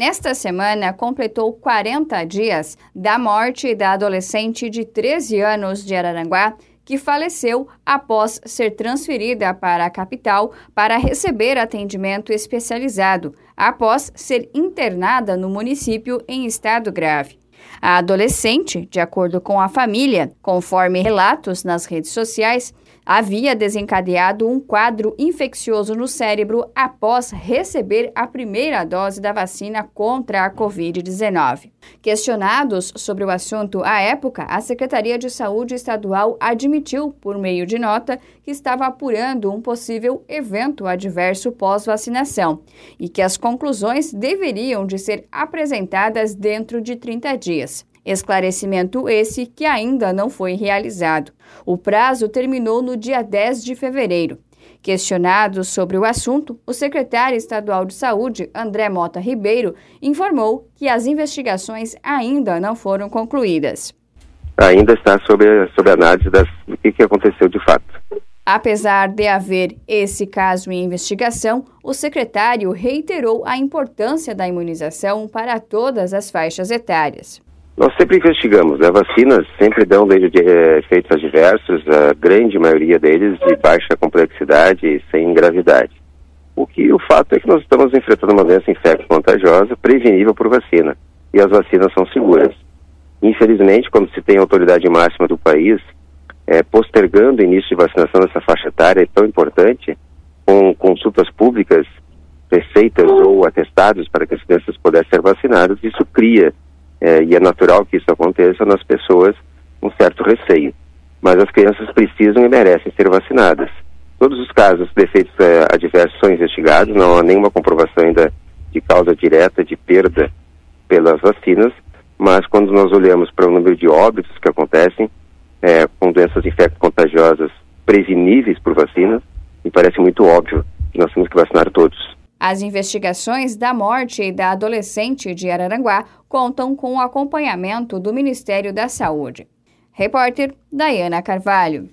nesta semana completou 40 dias da morte da adolescente de 13 anos de Araranguá, que faleceu após ser transferida para a capital para receber atendimento especializado, após ser internada no município em estado grave. A adolescente, de acordo com a família, conforme relatos nas redes sociais, havia desencadeado um quadro infeccioso no cérebro após receber a primeira dose da vacina contra a Covid-19. Questionados sobre o assunto à época, a Secretaria de Saúde Estadual admitiu, por meio de nota, que estava apurando um possível evento adverso pós-vacinação e que as conclusões deveriam de ser apresentadas dentro de 30 dias. Esclarecimento esse que ainda não foi realizado. O prazo terminou no dia 10 de fevereiro. Questionado sobre o assunto, o secretário estadual de Saúde, André Mota Ribeiro, informou que as investigações ainda não foram concluídas. Ainda está sob, sob análise das, do que, que aconteceu de fato. Apesar de haver esse caso em investigação, o secretário reiterou a importância da imunização para todas as faixas etárias. Nós sempre investigamos, né? Vacinas sempre dão de, de, eh, efeitos adversos, a grande maioria deles de baixa complexidade e sem gravidade. O que o fato é que nós estamos enfrentando uma doença infecto-contagiosa prevenível por vacina, e as vacinas são seguras. Infelizmente, quando se tem a autoridade máxima do país é, postergando o início de vacinação dessa faixa etária é tão importante, com consultas públicas, receitas ou atestados para que as crianças pudessem ser vacinadas, isso cria é, e é natural que isso aconteça nas pessoas um certo receio. Mas as crianças precisam e merecem ser vacinadas. Todos os casos de efeitos é, adversos são investigados, não há nenhuma comprovação ainda de causa direta de perda pelas vacinas, mas quando nós olhamos para o número de óbitos que acontecem é, com doenças infecto-contagiosas preveníveis por vacinas, me parece muito óbvio que nós temos que vacinar todos. As investigações da morte da adolescente de Araranguá contam com o acompanhamento do Ministério da Saúde. Repórter Dayana Carvalho.